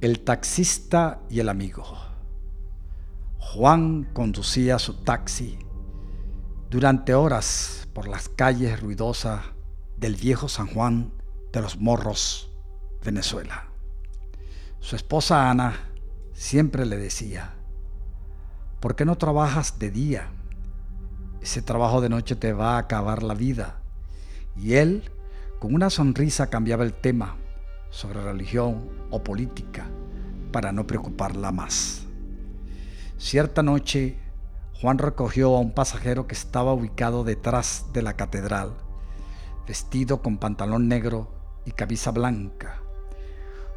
El taxista y el amigo. Juan conducía su taxi durante horas por las calles ruidosas del viejo San Juan de los Morros, Venezuela. Su esposa Ana siempre le decía, ¿por qué no trabajas de día? Ese trabajo de noche te va a acabar la vida. Y él, con una sonrisa, cambiaba el tema sobre religión o política para no preocuparla más. Cierta noche, Juan recogió a un pasajero que estaba ubicado detrás de la catedral, vestido con pantalón negro y camisa blanca.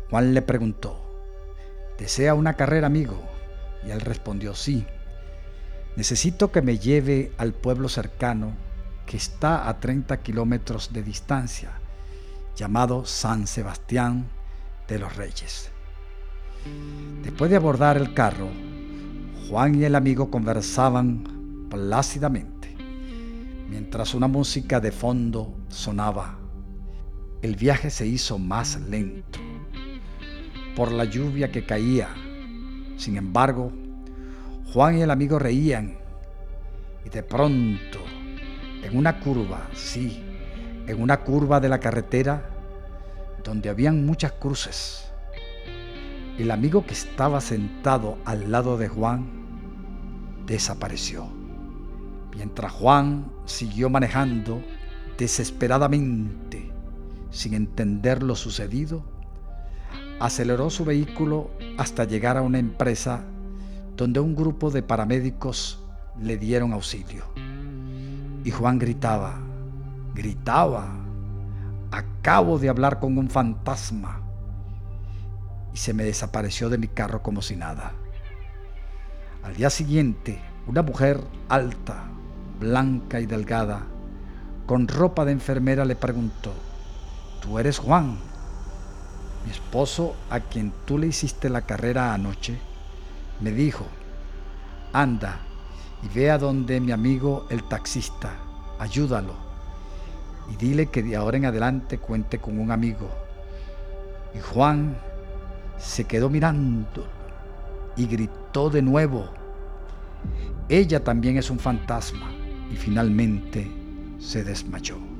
Juan le preguntó, ¿desea una carrera, amigo? Y él respondió, sí. Necesito que me lleve al pueblo cercano que está a 30 kilómetros de distancia llamado San Sebastián de los Reyes. Después de abordar el carro, Juan y el amigo conversaban plácidamente, mientras una música de fondo sonaba. El viaje se hizo más lento por la lluvia que caía. Sin embargo, Juan y el amigo reían y de pronto, en una curva, sí, en una curva de la carretera donde habían muchas cruces. El amigo que estaba sentado al lado de Juan desapareció, mientras Juan siguió manejando desesperadamente, sin entender lo sucedido, aceleró su vehículo hasta llegar a una empresa donde un grupo de paramédicos le dieron auxilio. Y Juan gritaba, Gritaba, acabo de hablar con un fantasma. Y se me desapareció de mi carro como si nada. Al día siguiente, una mujer alta, blanca y delgada, con ropa de enfermera, le preguntó, ¿tú eres Juan? Mi esposo, a quien tú le hiciste la carrera anoche, me dijo, anda y ve a donde mi amigo el taxista, ayúdalo y dile que de ahora en adelante cuente con un amigo. Y Juan se quedó mirando y gritó de nuevo. Ella también es un fantasma y finalmente se desmayó.